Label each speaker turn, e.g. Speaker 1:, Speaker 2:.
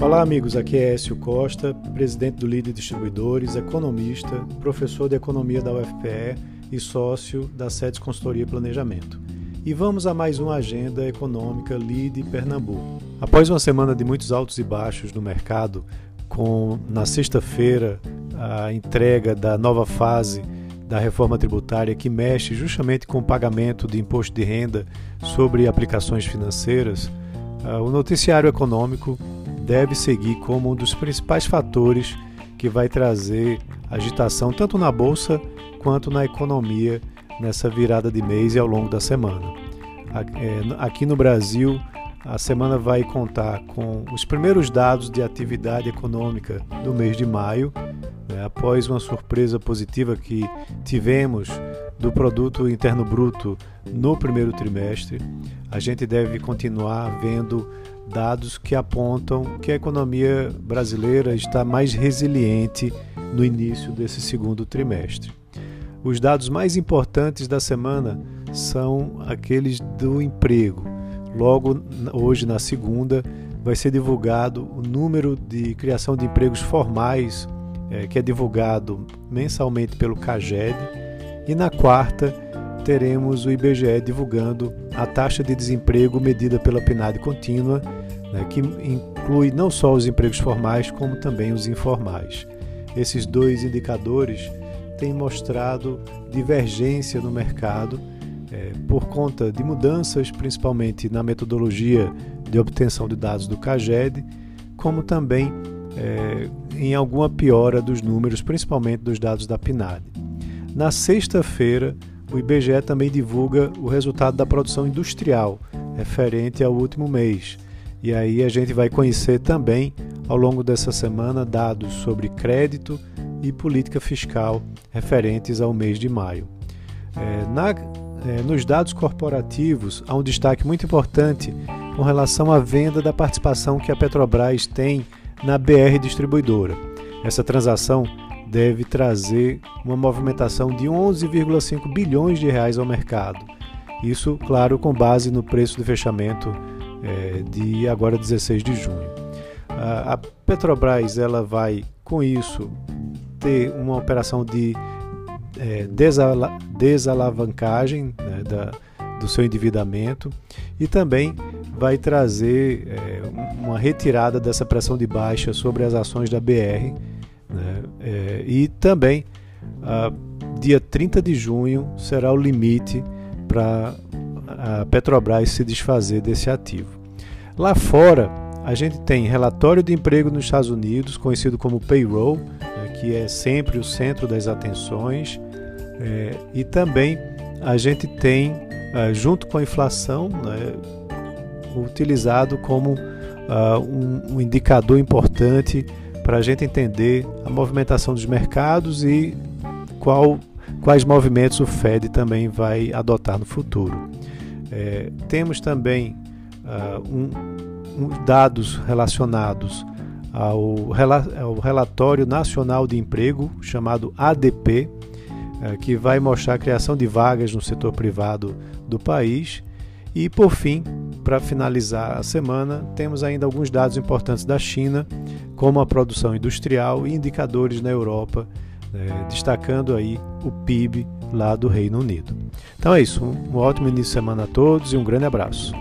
Speaker 1: Olá, amigos. Aqui é Écio Costa, presidente do Líder Distribuidores, economista, professor de economia da UFPE e sócio da SEDES Consultoria e Planejamento. E vamos a mais uma agenda econômica Lide Pernambuco. Após uma semana de muitos altos e baixos no mercado, com na sexta-feira a entrega da nova fase da reforma tributária que mexe justamente com o pagamento de imposto de renda sobre aplicações financeiras, o noticiário econômico deve seguir como um dos principais fatores que vai trazer agitação tanto na bolsa quanto na economia nessa virada de mês e ao longo da semana. É, aqui no Brasil, a semana vai contar com os primeiros dados de atividade econômica do mês de maio, né, após uma surpresa positiva que tivemos do produto interno bruto no primeiro trimestre. A gente deve continuar vendo dados que apontam que a economia brasileira está mais resiliente no início desse segundo trimestre. Os dados mais importantes da semana são aqueles do emprego. Logo hoje, na segunda, vai ser divulgado o número de criação de empregos formais, é, que é divulgado mensalmente pelo CAGED, e na quarta teremos o IBGE divulgando a taxa de desemprego medida pela PNAD contínua né, que inclui não só os empregos formais, como também os informais. Esses dois indicadores têm mostrado divergência no mercado é, por conta de mudanças, principalmente na metodologia de obtenção de dados do CAGED, como também é, em alguma piora dos números, principalmente dos dados da PNAD. Na sexta-feira, o IBGE também divulga o resultado da produção industrial, referente ao último mês e aí a gente vai conhecer também ao longo dessa semana dados sobre crédito e política fiscal referentes ao mês de maio. É, na, é, nos dados corporativos, há um destaque muito importante com relação à venda da participação que a Petrobras tem na BR Distribuidora. Essa transação deve trazer uma movimentação de 11,5 bilhões de reais ao mercado. Isso, claro, com base no preço de fechamento é, de agora 16 de junho. A, Petrobras ela vai com isso ter uma operação de é, desala, desalavancagem né, da, do seu endividamento e também vai trazer é, uma retirada dessa pressão de baixa sobre as ações da BR né, é, e também a, dia 30 de junho será o limite para a Petrobras se desfazer desse ativo. Lá fora, a gente tem relatório de emprego nos Estados Unidos, conhecido como payroll, né, que é sempre o centro das atenções, é, e também a gente tem, é, junto com a inflação, né, utilizado como uh, um, um indicador importante para a gente entender a movimentação dos mercados e qual, quais movimentos o Fed também vai adotar no futuro. É, temos também uh, um, um, dados relacionados ao, ao, Relatório Nacional de Emprego, chamado ADP, uh, que vai mostrar a criação de vagas no setor privado do país. E, por fim, para finalizar a semana, temos ainda alguns dados importantes da China, como a produção industrial e indicadores na Europa, é, destacando aí o PIB lá do Reino Unido. Então é isso, um ótimo início de semana a todos e um grande abraço.